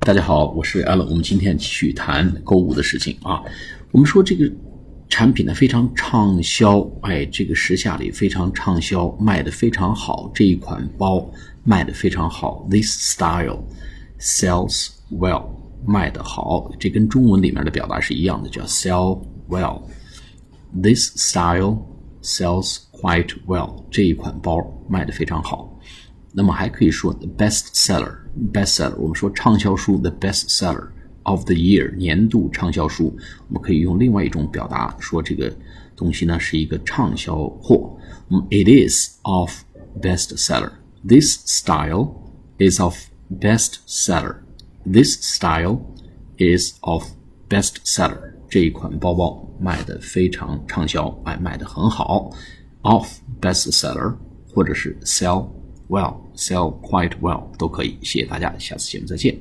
大家好，我是 Allen。我们今天继续谈购物的事情啊。我们说这个产品呢非常畅销，哎，这个时下里非常畅销，卖的非常好。这一款包卖的非常好，This style sells well，卖的好。这跟中文里面的表达是一样的，叫 sell well。This style sells quite well，这一款包卖的非常好。那么还可以说 the best seller，best seller，我们说畅销书 the best seller of the year，年度畅销书，我们可以用另外一种表达说这个东西呢是一个畅销货。嗯，it is of best seller。This style is of best seller. This style is of best seller. 这一款包包卖的非常畅销，哎，卖的很好。Of best seller，或者是 sell Well, sell quite well 都可以。谢谢大家，下次节目再见。